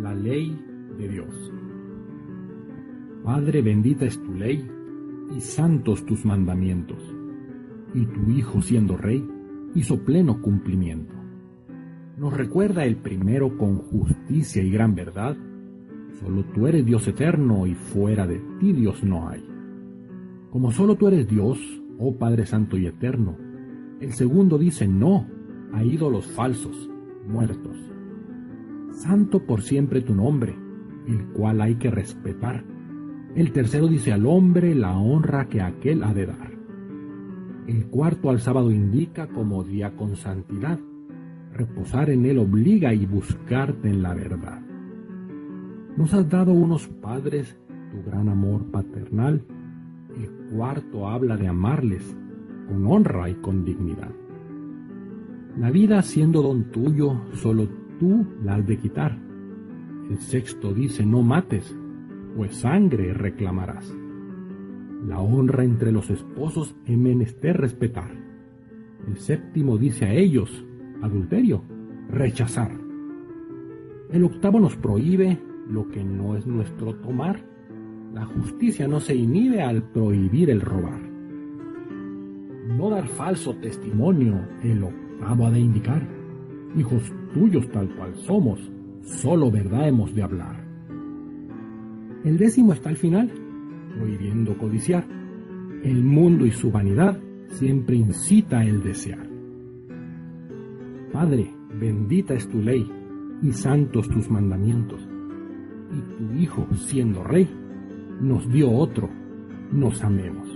La ley de Dios. Padre, bendita es tu ley y santos tus mandamientos. Y tu Hijo, siendo rey, hizo pleno cumplimiento. Nos recuerda el primero con justicia y gran verdad. Solo tú eres Dios eterno y fuera de ti Dios no hay. Como solo tú eres Dios, oh Padre Santo y Eterno, el segundo dice no a ídolos falsos, muertos. Santo por siempre tu nombre, el cual hay que respetar. El tercero dice al hombre la honra que aquel ha de dar. El cuarto al sábado indica como día con santidad. Reposar en él obliga y buscarte en la verdad. Nos has dado unos padres tu gran amor paternal. El cuarto habla de amarles con honra y con dignidad. La vida siendo don tuyo, solo tú la has de quitar. El sexto dice no mates, pues sangre reclamarás. La honra entre los esposos es menester respetar. El séptimo dice a ellos, adulterio, rechazar. El octavo nos prohíbe lo que no es nuestro tomar. La justicia no se inhibe al prohibir el robar. No dar falso testimonio, el octavo ha de indicar. Hijos tuyos tal cual somos, solo verdad hemos de hablar. El décimo está al final, prohibiendo codiciar. El mundo y su vanidad siempre incita el desear. Padre, bendita es tu ley y santos tus mandamientos. Y tu Hijo, siendo rey, nos dio otro, nos amemos.